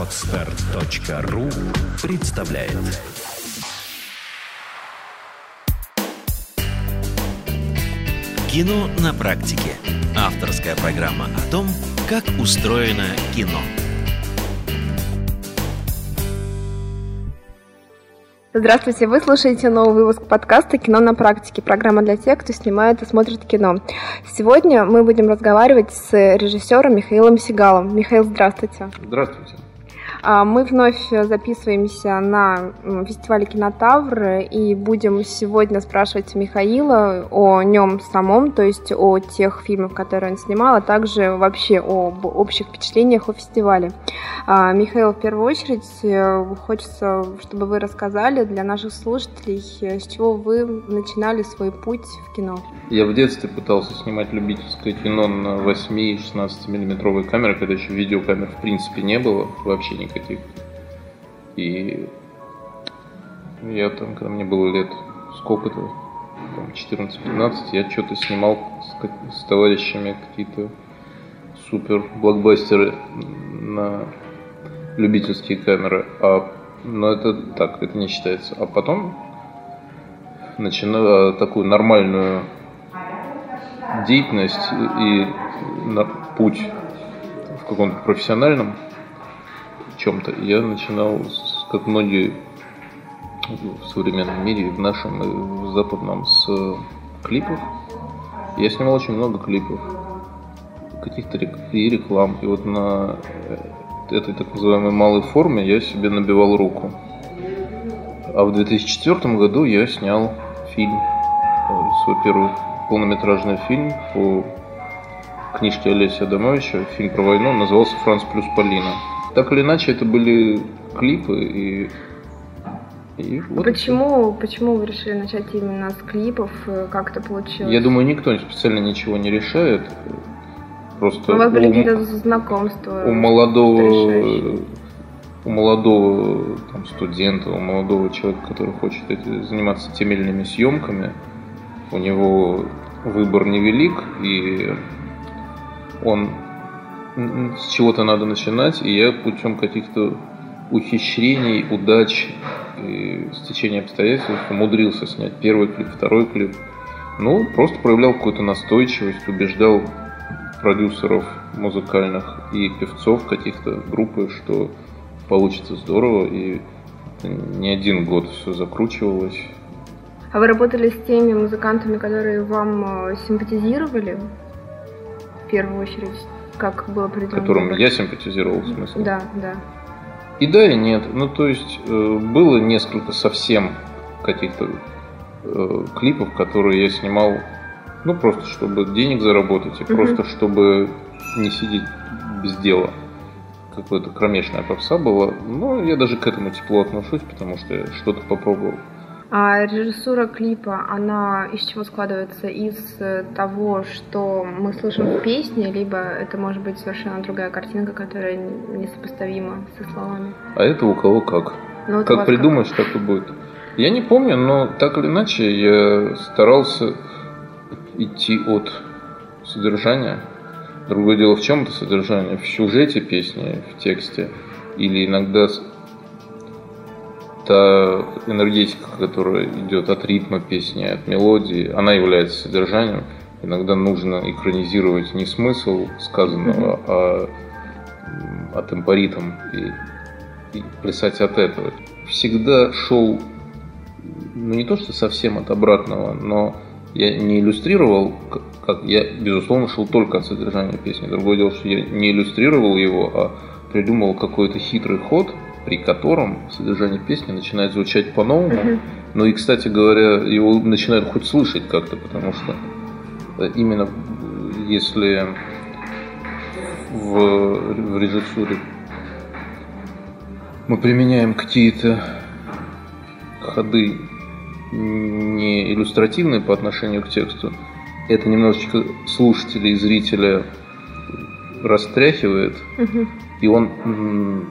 Отстар.ру представляет Кино на практике. Авторская программа о том, как устроено кино. Здравствуйте, вы слушаете новый выпуск подкаста «Кино на практике», программа для тех, кто снимает и смотрит кино. Сегодня мы будем разговаривать с режиссером Михаилом Сигалом. Михаил, здравствуйте. Здравствуйте. А, мы вновь записываемся на фестивале «Кинотавр» и будем сегодня спрашивать Михаила о нем самом, то есть о тех фильмах, которые он снимал, а также вообще об общих впечатлениях о фестивале. А, Михаил, в первую очередь э, хочется, чтобы вы рассказали для наших слушателей, с чего вы начинали свой путь в кино. Я в детстве пытался снимать любительское кино на 8-16 миллиметровой камере, когда еще видеокамер в принципе не было вообще никаких никаких. И я там, когда мне было лет сколько-то, 14-15, я что-то снимал с, с товарищами какие-то супер блокбастеры на любительские камеры. А, но это так, это не считается. А потом начинаю такую нормальную деятельность и на путь в каком-то профессиональном чем-то. Я начинал, как многие в современном мире, в нашем и в западном, с клипов. Я снимал очень много клипов, каких-то и реклам. И вот на этой так называемой малой форме я себе набивал руку. А в 2004 году я снял фильм, э, свой первый полнометражный фильм по книжке Олеся Адамовича, фильм про войну, назывался «Франц плюс Полина». Так или иначе, это были клипы и и вот почему, почему вы решили начать именно с клипов? Как это получилось? Я думаю, никто специально ничего не решает. Просто у вас были какие-то знакомства? У молодого, у молодого там, студента, у молодого человека, который хочет эти, заниматься иными съемками, у него выбор невелик, и он с чего-то надо начинать, и я путем каких-то ухищрений, удач и стечения обстоятельств умудрился снять первый клип, второй клип. Ну, просто проявлял какую-то настойчивость, убеждал продюсеров музыкальных и певцов каких-то группы, что получится здорово, и не один год все закручивалось. А вы работали с теми музыкантами, которые вам э, симпатизировали в первую очередь? Как было придумано. Которым я симпатизировал, в смысле? Да, да. И да, и нет. Ну, то есть, э, было несколько совсем каких-то э, клипов, которые я снимал, ну, просто чтобы денег заработать, и угу. просто чтобы не сидеть без дела. Какая-то кромешная попса была. Но я даже к этому тепло отношусь, потому что я что-то попробовал. А режиссура клипа, она из чего складывается? Из э, того, что мы слышим в песне, либо это может быть совершенно другая картинка, которая несопоставима со словами? А это у кого как. Ну, вот как придумаешь, как. так и будет. Я не помню, но так или иначе я старался идти от содержания. Другое дело в чем это содержание? В сюжете песни, в тексте. Или иногда та энергетика, которая идет от ритма песни, от мелодии, она является содержанием. Иногда нужно экранизировать не смысл сказанного, а, а темпоритм и, и плясать от этого. Всегда шел, ну не то что совсем от обратного, но я не иллюстрировал, как я, безусловно, шел только от содержания песни. Другое дело, что я не иллюстрировал его, а придумал какой-то хитрый ход – при котором содержание песни начинает звучать по-новому. Uh-huh. Ну и, кстати говоря, его начинают хоть слышать как-то, потому что э, именно если в, в режиссуре мы применяем какие-то ходы не иллюстративные по отношению к тексту, это немножечко слушателя и зрителя растряхивает, uh-huh. и он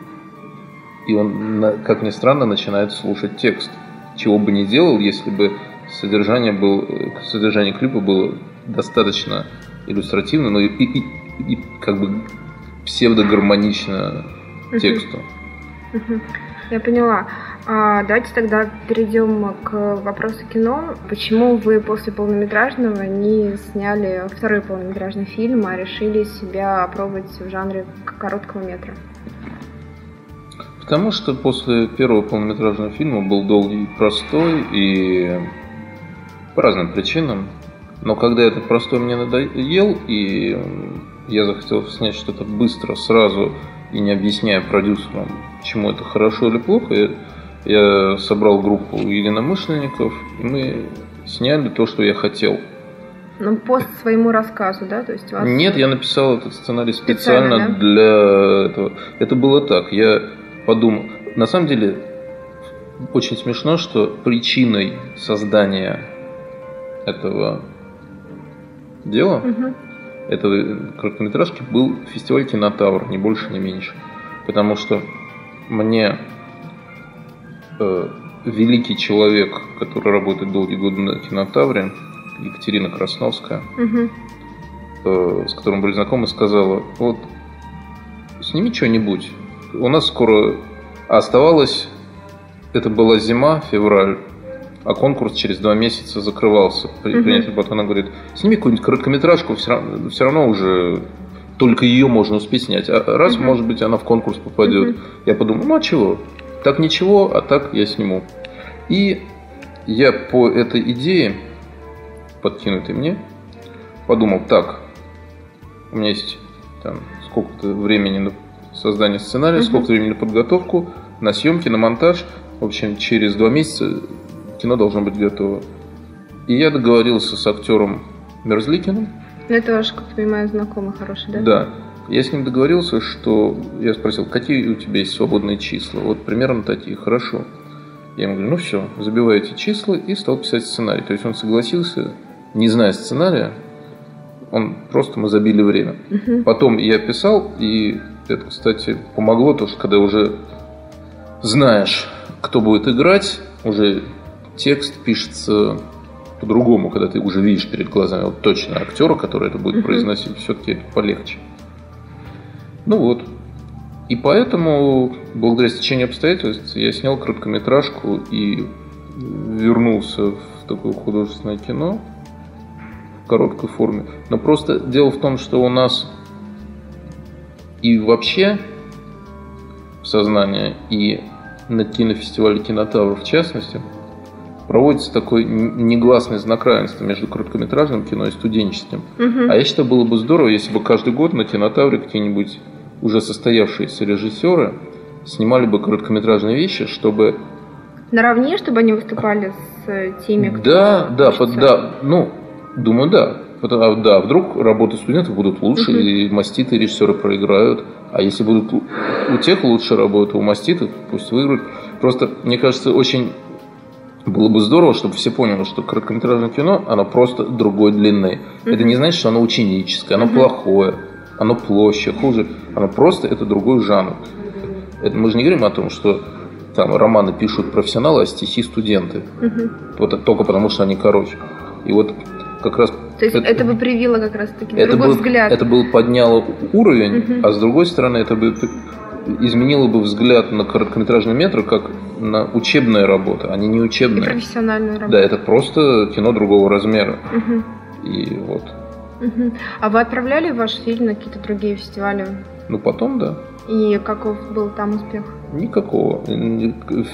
и он, как ни странно, начинает слушать текст. Чего бы ни делал, если бы содержание, был, содержание клипа было достаточно иллюстративно, но и, и, и как бы псевдогармонично тексту. Я поняла. А, давайте тогда перейдем к вопросу кино. Почему вы после полнометражного не сняли второй полнометражный фильм, а решили себя опробовать в жанре короткого метра? Потому что после первого полнометражного фильма был долгий и простой, и по разным причинам. Но когда этот простой мне надоел, и я захотел снять что-то быстро, сразу, и не объясняя продюсерам, почему это хорошо или плохо, я, собрал группу единомышленников, и мы сняли то, что я хотел. Ну, по своему рассказу, да? То есть вас... Нет, я написал этот сценарий специально, специально да? для этого. Это было так. Я подумал. На самом деле, очень смешно, что причиной создания этого дела угу этой короткометражки был фестиваль Кинотавр, ни больше, ни меньше. Потому что мне э, великий человек, который работает долгие годы на Кинотавре, Екатерина Красновская, угу. э, с которым были знакомы, сказала, вот сними что-нибудь. У нас скоро оставалось, это была зима, февраль, а конкурс через два месяца закрывался. При угу. принятии работы она говорит, сними какую-нибудь короткометражку, все равно, все равно уже только ее можно успеть снять. А раз, угу. может быть, она в конкурс попадет. Угу. Я подумал, ну а чего? Так ничего, а так я сниму. И я по этой идее, подкинутой мне, подумал, так, у меня есть там сколько-то времени на создание сценария, угу. сколько-то времени на подготовку, на съемки, на монтаж. В общем, через два месяца кино должно быть готово. И я договорился с актером Мерзликиным. Ну, это ваш, как понимаю, знакомый хороший, да? Да. Я с ним договорился, что я спросил, какие у тебя есть свободные числа? Вот примерно такие, хорошо. Я ему говорю, ну все, забиваю эти числа и стал писать сценарий. То есть он согласился, не зная сценария, он просто мы забили время. Угу. Потом я писал, и это, кстати, помогло, то, что когда уже знаешь, кто будет играть, уже текст пишется по-другому, когда ты уже видишь перед глазами вот точно актера, который это будет произносить, все-таки это полегче. Ну вот. И поэтому, благодаря стечению обстоятельств, я снял короткометражку и вернулся в такое художественное кино в короткой форме. Но просто дело в том, что у нас и вообще в сознании, и на кинофестивале Кинотавр в частности – проводится такой негласный знак равенства между короткометражным кино и студенческим. Угу. А я считаю, было бы здорово, если бы каждый год на кинотавре какие-нибудь уже состоявшиеся режиссеры снимали бы короткометражные вещи, чтобы... Наравне, чтобы они выступали с э, теми, кто... Да, да, под, да, ну, думаю, да. А, да, вдруг работы студентов будут лучше, угу. и маститы режиссеры проиграют. А если будут у тех лучше работы, у маститов, пусть выиграют. Просто, мне кажется, очень было бы здорово, чтобы все поняли, что короткометражное кино, оно просто другой длины. Mm-hmm. Это не значит, что оно ученическое, оно mm-hmm. плохое, оно площе, хуже. Оно просто это другой жанр. Это, мы же не говорим о том, что там романы пишут профессионалы, а стихи студенты. Mm-hmm. Вот, только потому, что они короче. И вот как раз то есть это, это бы привило как раз таки это другой бы, взгляд. Это бы подняло уровень, uh а с другой стороны это бы изменило бы взгляд на короткометражный метр как на учебная работа, а не не учебная. И профессиональную работу. Да, это просто кино другого размера. Угу. И вот. Угу. А вы отправляли ваш фильм на какие-то другие фестивали? Ну, потом, да. И каков был там успех? Никакого.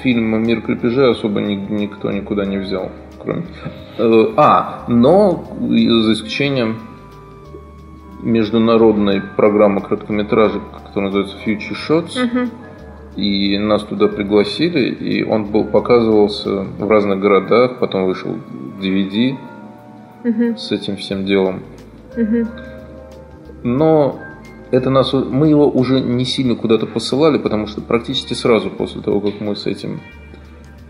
Фильм «Мир крепежей» особо никто никуда не взял. Кроме... Э, а, но за исключением международной программы короткометражек, которая называется Future Shots. Uh-huh. И нас туда пригласили, и он был показывался в разных городах, потом вышел DVD uh-huh. с этим всем делом. Uh-huh. Но это нас, мы его уже не сильно куда-то посылали, потому что практически сразу после того, как мы с этим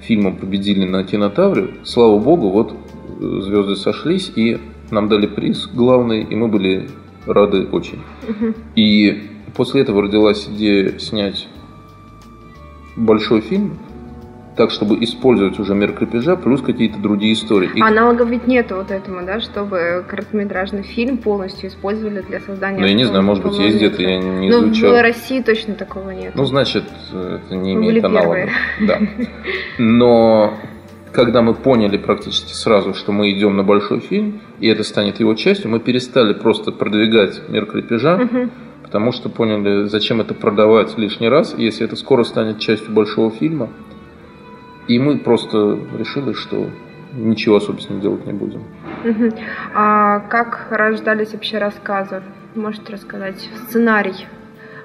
фильмом победили на кинотавре, слава богу, вот э, звезды сошлись, и нам дали приз главный, и мы были рады очень. Угу. И после этого родилась идея снять большой фильм так, чтобы использовать уже мир крепежа, плюс какие-то другие истории. И... Аналогов ведь нету вот этому, да, чтобы короткометражный фильм полностью использовали для создания... Ну, я не знаю, может быть, есть где-то, я не Но изучал. в России точно такого нет. Ну, значит, это не имеет аналогов. Да. Но когда мы поняли практически сразу, что мы идем на большой фильм, и это станет его частью, мы перестали просто продвигать мир крепежа, угу. потому что поняли, зачем это продавать лишний раз, если это скоро станет частью большого фильма. И мы просто решили, что ничего ним делать не будем. Угу. А как рождались вообще рассказы? Можете рассказать сценарий?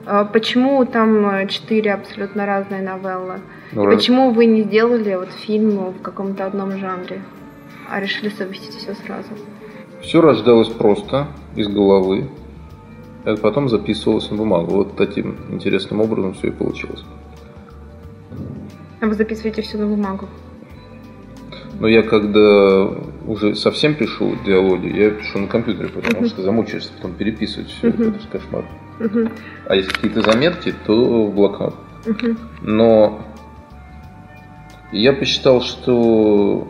А почему там четыре абсолютно разные новеллы? Ну, почему вы не сделали вот фильм в каком-то одном жанре, а решили совместить все сразу? Все рождалось просто из головы, а потом записывалось на бумагу. Вот таким интересным образом все и получилось. А вы записываете все на бумагу? Но я когда уже совсем пишу диалоги, я пишу на компьютере, потому uh-huh. что замучаешься потом переписывать все uh-huh. это, это же кошмар. Uh-huh. А если какие-то заметки, то в блокнот. Uh-huh. Но я посчитал, что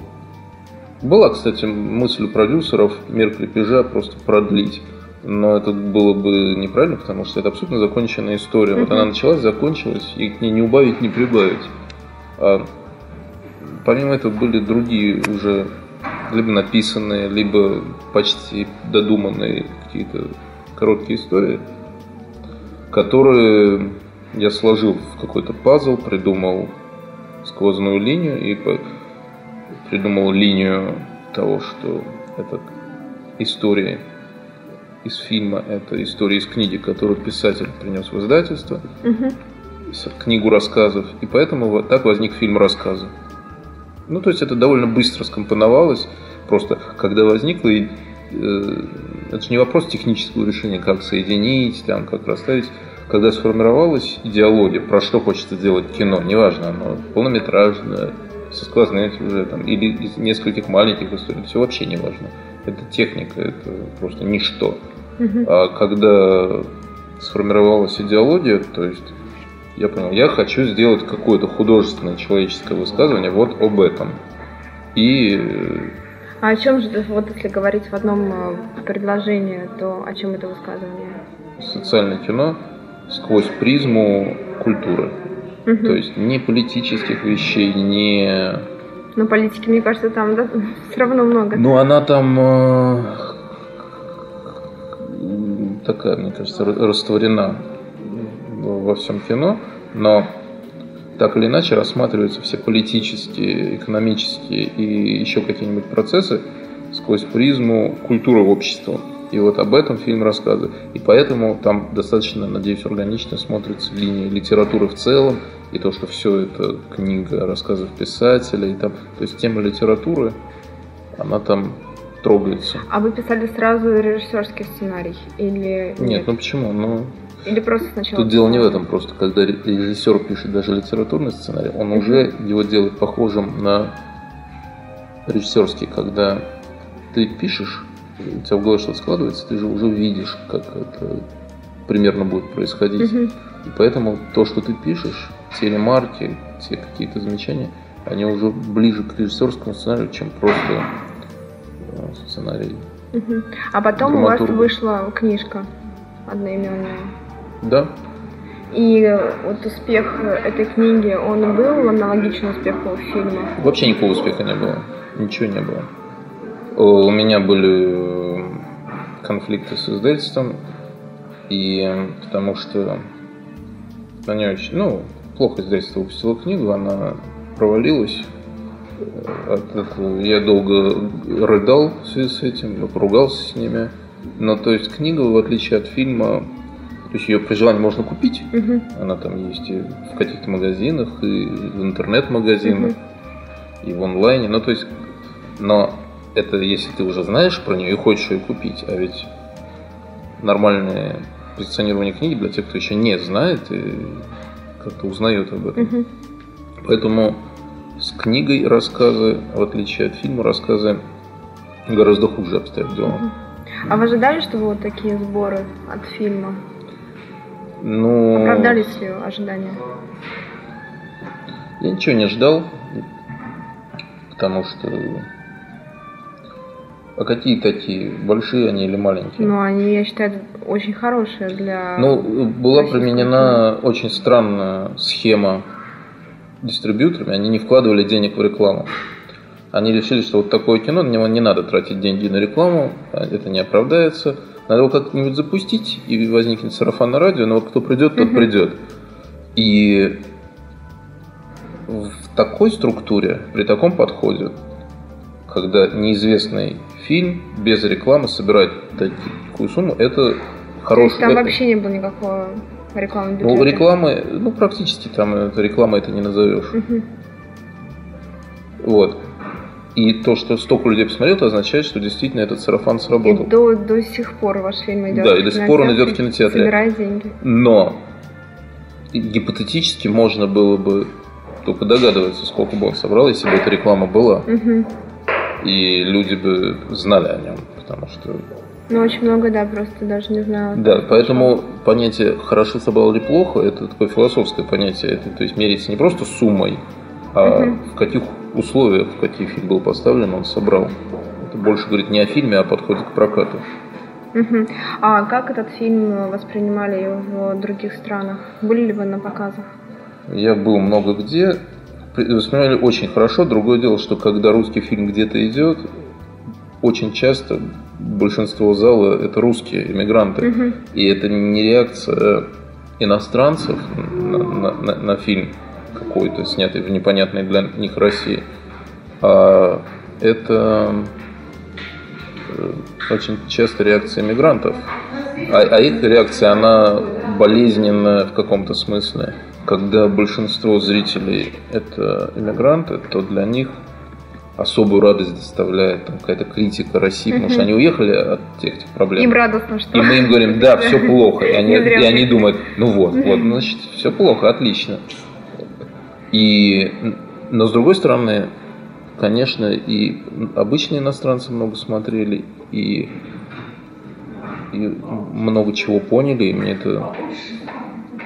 была, кстати, мысль у продюсеров мир крепежа просто продлить. Но это было бы неправильно, потому что это абсолютно законченная история. Uh-huh. Вот она началась, закончилась, и к ней не убавить, не прибавить. А помимо этого были другие уже либо написанные, либо почти додуманные какие-то короткие истории, которые я сложил в какой-то пазл, придумал сквозную линию и придумал линию того, что это история из фильма, это история из книги, которую писатель принес в издательство. Угу книгу рассказов, и поэтому вот так возник фильм рассказы. Ну, то есть это довольно быстро скомпоновалось, просто когда возникло, и, э, это же не вопрос технического решения, как соединить, там, как расставить. Когда сформировалась идеология, про что хочется сделать кино, неважно, оно полнометражное, со сквозными сюжетом, или из нескольких маленьких историй, все вообще не важно. Это техника, это просто ничто. Угу. А когда сформировалась идеология, то есть я понял, я хочу сделать какое-то художественное человеческое высказывание вот об этом. И... А о чем же, вот если говорить в одном э, предложении, то о чем это высказывание? Социальное кино сквозь призму культуры. Угу. То есть не политических вещей, не... Но политики, мне кажется, там да, все равно много. Ну, она там э, такая, мне кажется, растворена во всем кино, но так или иначе рассматриваются все политические, экономические и еще какие-нибудь процессы сквозь призму культуры общества. И вот об этом фильм рассказывает. И поэтому там достаточно, надеюсь, органично смотрится линия литературы в целом, и то, что все это книга рассказов писателей. Там, то есть тема литературы, она там трогается. А вы писали сразу режиссерский сценарий? Или нет? Нет, ну почему? Ну, или просто сначала? Тут дело не в этом, просто когда режиссер пишет даже литературный сценарий, он уже его делает похожим на режиссерский, когда ты пишешь, у тебя в голове что-то складывается, ты же уже видишь, как это примерно будет происходить. И поэтому то, что ты пишешь, те ремарки, те какие-то замечания, они уже ближе к режиссерскому сценарию, чем просто э, сценарий. А потом у вас вышла книжка одноименная. Да. И вот успех этой книги, он был аналогичен успеху фильма? Вообще никакого успеха не было. Ничего не было. У меня были конфликты с издательством, и потому что они очень, ну, плохо издательство выпустило книгу, она провалилась. От этого я долго рыдал в связи с этим, поругался с ними. Но то есть книга, в отличие от фильма, то есть ее при желании можно купить. Угу. Она там есть и в каких-то магазинах, и в интернет-магазинах, угу. и в онлайне. Ну, то есть, но это если ты уже знаешь про нее и хочешь ее купить, а ведь нормальное позиционирование книги для тех, кто еще не знает и как-то узнает об этом. Угу. Поэтому с книгой рассказы, в отличие от фильма, рассказы гораздо хуже обстоят дела. А вы ожидали, что вот такие сборы от фильма? Ну... Оправдались ли ожидания? Я ничего не ждал. Потому что а какие такие? Большие они или маленькие? Ну, они, я считаю, очень хорошие для... Ну, была применена кино. очень странная схема дистрибьюторами. Они не вкладывали денег в рекламу. Они решили, что вот такое кино, на него не надо тратить деньги на рекламу, а это не оправдается. Надо его как-нибудь запустить, и возникнет сарафан на радио, но вот кто придет, тот придет. И в такой структуре, при таком подходе, когда неизвестный фильм без рекламы собирать такую сумму, это хороший... То есть там вообще не было никакого рекламы бюджета? Ну, рекламы, ну, практически там это, реклама это не назовешь. Угу. Вот. И то, что столько людей посмотрел, это означает, что действительно этот сарафан сработал. И до, до сих пор ваш фильм идет Да, и до сих пор он идет в кинотеатре. Собирает деньги. Но гипотетически можно было бы только догадываться, сколько бы он собрал, если бы эта реклама была. Угу и люди бы знали о нем, потому что... Ну, очень много, да, просто даже не знала. Да, поэтому понятие «хорошо собрал или плохо» – это такое философское понятие. Это, то есть меряется не просто суммой, а угу. в каких условиях, в каких фильм был поставлен, он собрал. Это больше говорит не о фильме, а о подходе к прокату. Угу. А как этот фильм воспринимали в других странах? Были ли вы на показах? Я был много где воспринимали очень хорошо. Другое дело, что когда русский фильм где-то идет, очень часто большинство зала это русские иммигранты. Угу. И это не реакция иностранцев на, на, на, на фильм какой-то, снятый в непонятной для них России, а это э, очень часто реакция иммигрантов. А, а их реакция, она болезненная в каком-то смысле когда большинство зрителей это иммигранты, то для них особую радость доставляет там, какая-то критика России, потому что они уехали от тех, тех проблем. Им радостно, что... И мы им говорим, да, все плохо. И они, и они думают, ну вот, вот, значит, все плохо, отлично. И, но с другой стороны, конечно, и обычные иностранцы много смотрели, и, и много чего поняли, и мне это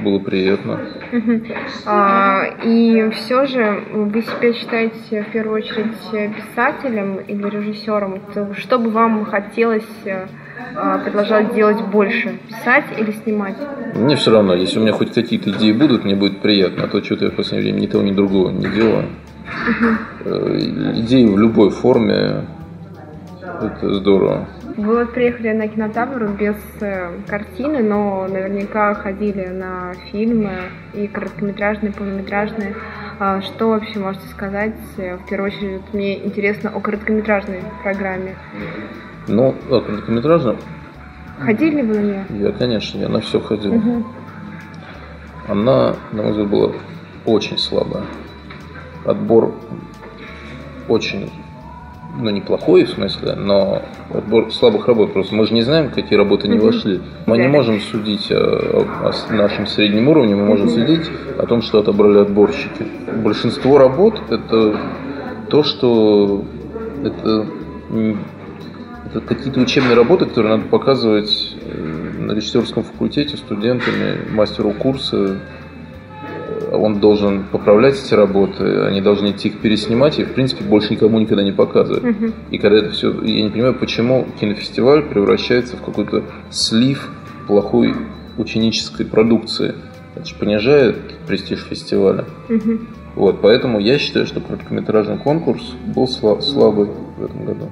было приятно. А, и все же вы себя считаете в первую очередь писателем или режиссером? Что бы вам хотелось а, продолжать делать больше? Писать или снимать? Мне все равно, если у меня хоть какие-то идеи будут, мне будет приятно, а то что-то я в последнее время ни того, ни другого не делаю. Угу. Идеи в любой форме, это здорово. Вы вот приехали на кинотавр без э, картины, но наверняка ходили на фильмы и короткометражные, и полнометражные. А что вообще можете сказать? Э, в первую очередь мне интересно о короткометражной программе. Ну, о короткометражном? Ходили вы на нее? Я, конечно, я на все ходил. Угу. Она, на мой взгляд, была очень слабая. Отбор очень ну, неплохой в смысле, но отбор слабых работ просто. Мы же не знаем, какие работы не вошли. Мы не можем судить о, о нашем среднем уровне, мы можем судить о том, что отобрали отборщики. Большинство работ это то, что это какие-то учебные работы, которые надо показывать э, на режиссерском факультете студентами, мастеру курса, он должен поправлять эти работы, они должны идти их переснимать и, в принципе, больше никому никогда не показывать. Угу. И когда это все... Я не понимаю, почему кинофестиваль превращается в какой-то слив плохой ученической продукции. Это же понижает престиж фестиваля. Угу. Вот, поэтому я считаю, что короткометражный конкурс был слабый в этом году.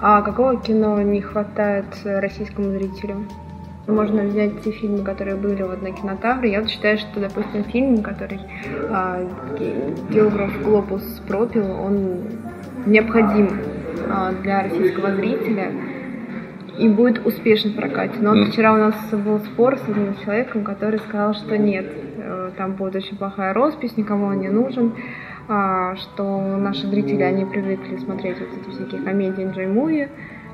А какого кино не хватает российскому зрителю? Можно взять те фильмы, которые были вот на кинотавре. Я вот считаю, что, допустим, фильм, который а, «Географ Глобус пропил», он необходим а, для российского зрителя и будет успешен в прокате. Но вот вчера у нас был спор с одним человеком, который сказал, что нет, э, там будет очень плохая роспись, никому он не нужен, а, что наши зрители, они привыкли смотреть вот эти всякие комедии Джей Муви,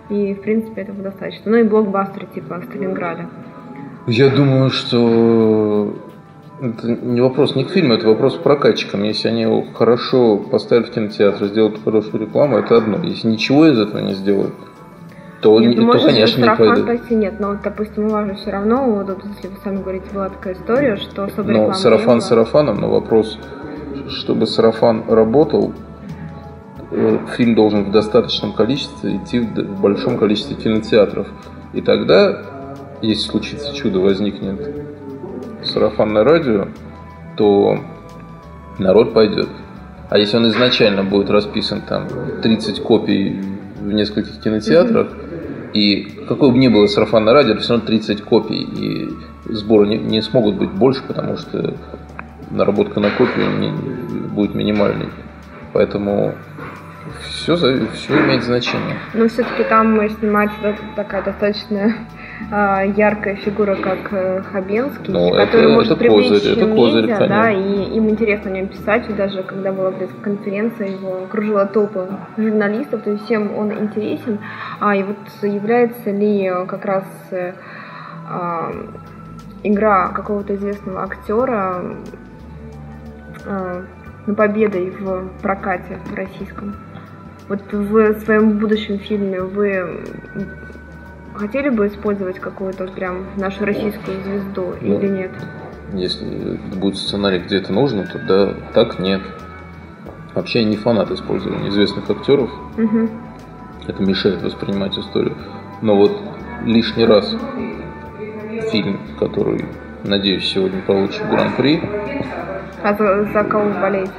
и, в принципе, этого достаточно. Ну и блокбастеры типа Сталинграда. Я думаю, что это не вопрос не к фильму, это вопрос к прокатчикам. Если они его хорошо поставят в кинотеатр, сделают хорошую рекламу, это одно. Если ничего из этого не сделают, то, нет, не, ну, то конечно, не пойдут. пойти нет, но допустим, у вас же все равно, вот, если вы сами говорите, была такая история, что особо Ну, сарафан сарафаном, но вопрос, чтобы сарафан работал, э, фильм должен в достаточном количестве идти в большом количестве кинотеатров. И тогда, если случится чудо, возникнет сарафанное радио, то народ пойдет. А если он изначально будет расписан там 30 копий в нескольких кинотеатрах, mm-hmm. И какое бы ни было сарафанное радио, все равно 30 копий, и сборы не, не смогут быть больше, потому что наработка на копию не, будет минимальной. Поэтому все, все имеет значение. Но все-таки там снимается такая достаточно яркая фигура, как э, Хабенский, ну, который это, может это привлечь козырь, это козырь, медиа, да, и им интересно о нем писать, и даже когда была пресс-конференция, его окружила толпа журналистов, то есть всем он интересен. А и вот является ли как раз э, а, игра какого-то известного актера а, на победой в прокате российском? Вот в своем будущем фильме вы хотели бы использовать какую-то прям нашу российскую звезду ну, или нет? Если будет сценарий, где это нужно, то да, так нет. Вообще я не фанат использования известных актеров. Угу. Это мешает воспринимать историю. Но вот лишний раз фильм, который, надеюсь, сегодня получит гран-при. А за, за кого вы болеете?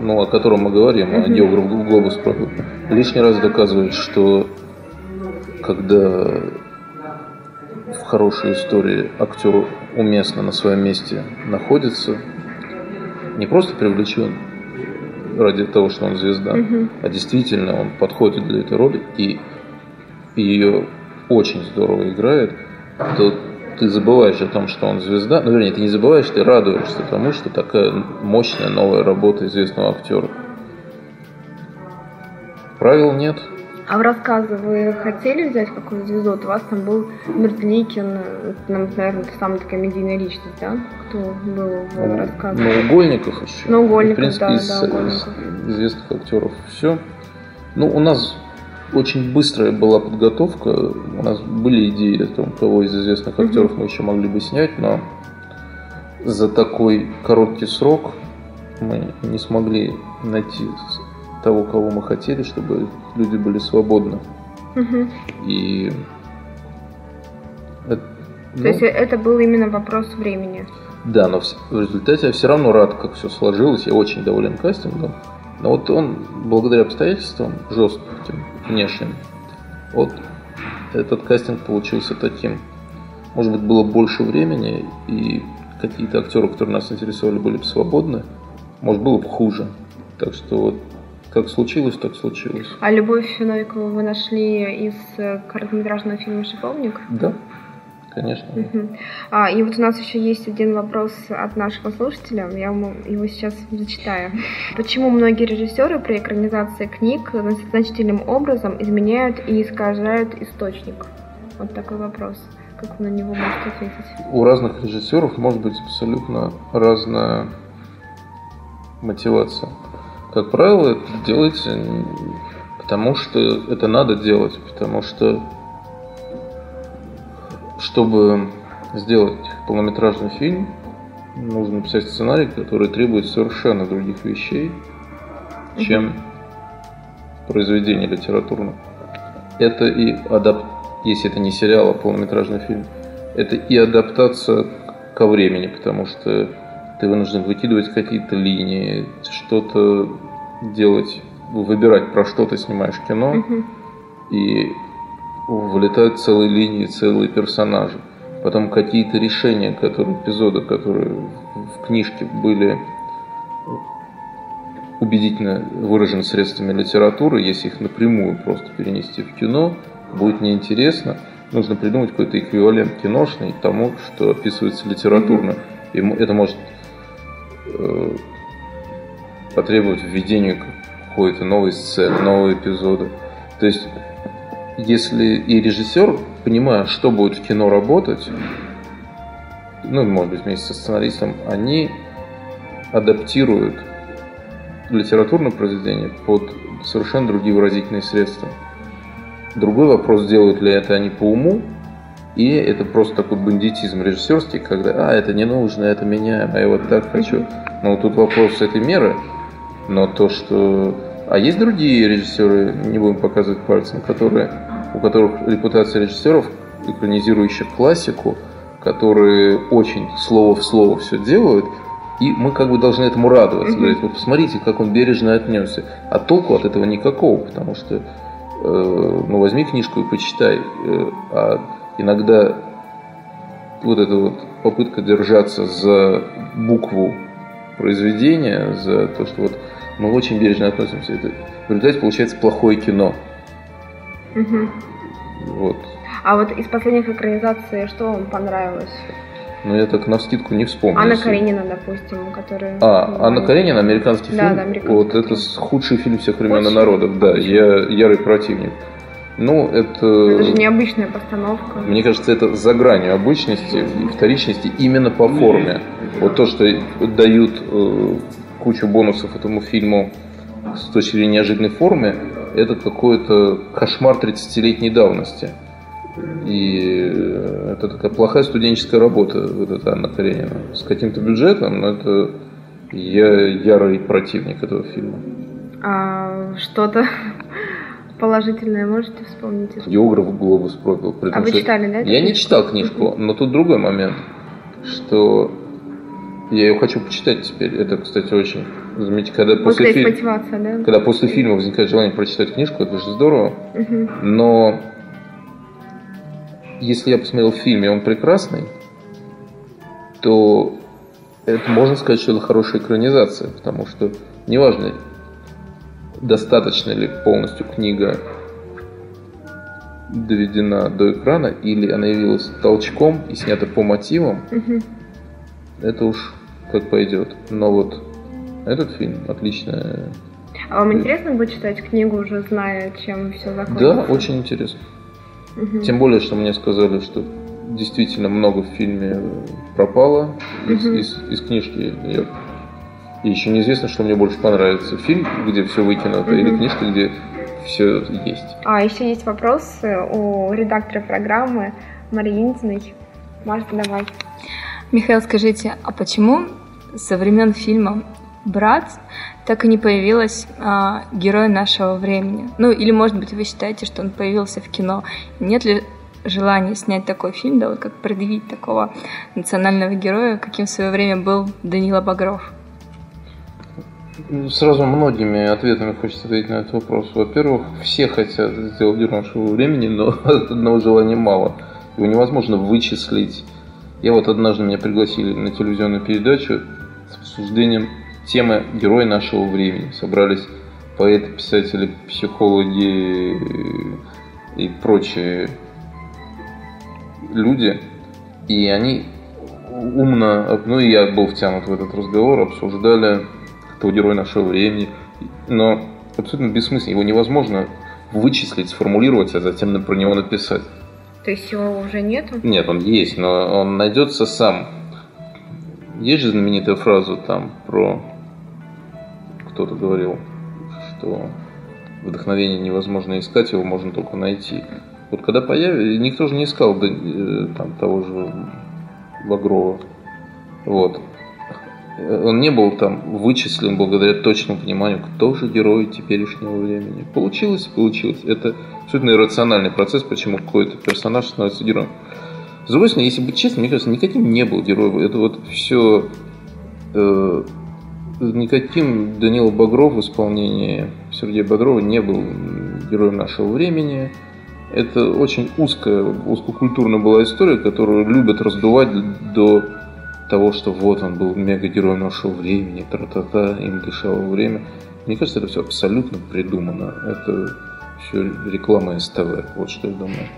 Ну, о котором мы говорим, о географ глобус лишний раз доказывает, что когда в хорошей истории актер уместно на своем месте находится, не просто привлечен ради того, что он звезда, uh-huh. а действительно он подходит для этой роли и, и ее очень здорово играет, то ты забываешь о том, что он звезда. Ну, вернее, ты не забываешь, ты радуешься тому, что такая мощная новая работа известного актера. Правил нет. А в рассказы вы хотели взять какую-то звезду? Вот у вас там был Мертликин, наверное, это самая такая медийная личность, да? Кто был в ну, рассказе? Ну, Угольников еще. Ну, Угольников, в принципе, да, из, да, Угольников. из известных актеров все. Ну, у нас очень быстрая была подготовка. У нас были идеи о том, кого из известных актеров mm-hmm. мы еще могли бы снять, но за такой короткий срок мы не смогли найти того, кого мы хотели, чтобы люди были свободны. Угу. И это, ну, То есть это был именно вопрос времени. Да, но в результате я все равно рад, как все сложилось. Я очень доволен кастингом. Но вот он, благодаря обстоятельствам жестким, внешним, вот этот кастинг получился таким. Может быть, было больше времени, и какие-то актеры, которые нас интересовали, были бы свободны. Может, было бы хуже. Так что вот как случилось, так случилось. А Любовь Новикову вы нашли из э, короткометражного фильма «Шиповник»? Да, конечно. Угу. А, и вот у нас еще есть один вопрос от нашего слушателя, я его сейчас зачитаю. Почему многие режиссеры при экранизации книг значительным образом изменяют и искажают источник? Вот такой вопрос. Как вы на него можете ответить? У разных режиссеров может быть абсолютно разная мотивация. Как правило, это делается потому, что это надо делать, потому что чтобы сделать полнометражный фильм, нужно писать сценарий, который требует совершенно других вещей, чем произведение литературное. Это и адап... если это не сериал, а полнометражный фильм, это и адаптация ко времени, потому что ты вынужден выкидывать какие-то линии, что-то делать, выбирать, про что ты снимаешь кино, угу. и вылетают целые линии, целые персонажи. Потом какие-то решения, которые, эпизоды, которые в книжке были убедительно выражены средствами литературы, если их напрямую просто перенести в кино, будет неинтересно. Нужно придумать какой-то эквивалент киношный тому, что описывается литературно. И это может потребовать введения какой-то новой сцены, нового эпизода. То есть, если и режиссер, понимая, что будет в кино работать, ну, может быть, вместе со сценаристом, они адаптируют литературное произведение под совершенно другие выразительные средства. Другой вопрос, делают ли это они по уму, и это просто такой бандитизм режиссерский, когда, а, это не нужно, это меняем, а я вот так хочу. Но тут вопрос этой меры – но то, что А есть другие режиссеры, не будем показывать пальцем, которые, у которых репутация режиссеров, экранизирующих классику, которые очень слово в слово все делают, и мы как бы должны этому радоваться. Говорить, вот посмотрите, как он бережно отнесся. А толку от этого никакого, потому что э, ну возьми книжку и почитай. Э, а иногда вот эта вот попытка держаться за букву произведения, за то, что вот мы очень бережно относимся, это в результате получается плохое кино. Угу. Вот. А вот из последних экранизаций что вам понравилось? Ну, я так на скидку не вспомню. Анна если... Каренина, допустим, которая... А, Анна Каренина, американский да, фильм? Да, американский. Вот фильм. это худший фильм всех времен и народов, да, я ярый противник. Ну, это... Это же необычная постановка. Мне кажется, это за гранью обычности и вторичности именно по форме. Вот то, что дают э, кучу бонусов этому фильму с точки зрения неожиданной формы, это какой-то кошмар 30-летней давности. И э, это такая плохая студенческая работа, вот эта Анна Каренина. С каким-то бюджетом, но это я ярый противник этого фильма. А что-то положительное можете вспомнить? Географ глобус пропил. А вы читали, да? Я не читал книжку, но тут другой момент, что я ее хочу почитать теперь. Это, кстати, очень замечательно. Когда вот после, фильма, мотивация, да? когда после фильма возникает желание прочитать книжку, это же здорово. Угу. Но если я посмотрел фильм, и он прекрасный, то это можно сказать, что это хорошая экранизация, потому что неважно, достаточно ли полностью книга доведена до экрана, или она явилась толчком и снята по мотивам, угу. это уж как пойдет. Но вот этот фильм отличная. А вам интересно будет читать книгу, уже зная, чем все закончится? Да, очень интересно. Угу. Тем более, что мне сказали, что действительно много в фильме пропало угу. из, из, из книжки. Я... И еще неизвестно, что мне больше понравится. Фильм, где все выкинуто, угу. или книжка, где все есть. А, еще есть вопрос у редактора программы Марии Интиной. Марта, давай. Михаил, скажите, а почему со времен фильма «Брат» так и не появилась а, герой нашего времени. Ну, или, может быть, вы считаете, что он появился в кино. Нет ли желания снять такой фильм, да, вот как предъявить такого национального героя, каким в свое время был Данила Багров? Сразу многими ответами хочется ответить на этот вопрос. Во-первых, все хотят сделать героя нашего времени, но одного желания мало. Его невозможно вычислить. Я вот однажды меня пригласили на телевизионную передачу с обсуждением темы герои нашего времени. Собрались поэты, писатели, психологи и прочие люди. И они умно, ну и я был втянут в этот разговор, обсуждали этого героя нашего времени. Но абсолютно бессмысленно, его невозможно вычислить, сформулировать, а затем про него написать. То есть его уже нет? Нет, он есть, но он найдется сам. Есть же знаменитая фраза там про кто-то говорил, что вдохновение невозможно искать, его можно только найти. Вот когда появится, никто же не искал э, там, того же Багрова. Вот. Он не был там вычислен благодаря точному пониманию, кто же герой теперешнего времени. Получилось, получилось. Это абсолютно иррациональный процесс, почему какой-то персонаж становится героем. С другой стороны, если быть честным, мне кажется, никаким не был героем. Это вот все э, никаким Данила Багров в исполнении Сергея Бодрова не был героем нашего времени. Это очень узкая, узкокультурная была история, которую любят раздувать до того, что вот он был мега-героем нашего времени, тра-та-та, им дышало время. Мне кажется, это все абсолютно придумано. Это все реклама СТВ, вот что я думаю.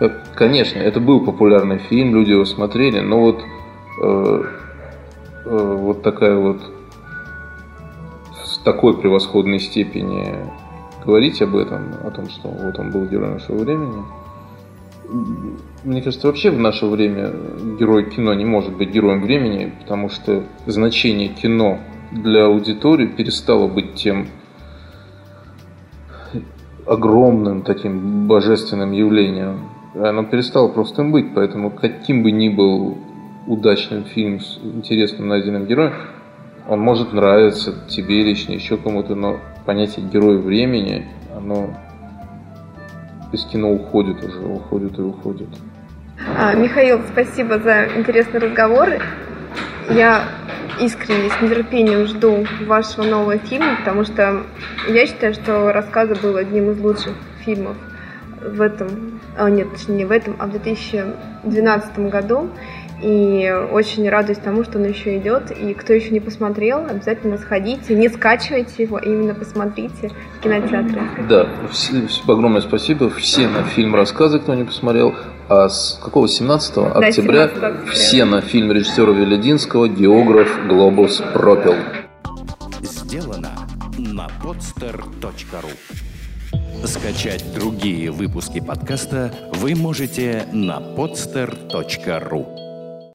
Э, конечно, это был популярный фильм, люди его смотрели, но вот, э, э, вот такая вот такой превосходной степени говорить об этом, о том, что вот он был героем нашего времени. Мне кажется, вообще в наше время герой кино не может быть героем времени, потому что значение кино для аудитории перестало быть тем огромным таким божественным явлением. Оно перестало просто им быть, поэтому каким бы ни был удачным фильм с интересным найденным героем, он может нравиться тебе лично, еще кому-то, но понятие героя времени, оно из кино уходит уже, уходит и уходит. А, Михаил, спасибо за интересный разговор. Я искренне с нетерпением жду вашего нового фильма, потому что я считаю, что «Рассказы» был одним из лучших фильмов в этом, а, нет, точнее не в этом, а в 2012 году. И очень радуюсь тому, что он еще идет. И кто еще не посмотрел, обязательно сходите. Не скачивайте его, а именно посмотрите в кинотеатре. Да, все, огромное спасибо. Все на фильм «Рассказы», кто не посмотрел. А с какого? 17 да, октября 17 октября. все на фильм режиссера Велединского «Географ. Глобус пропил». Сделано на podster.ru Скачать другие выпуски подкаста вы можете на podster.ru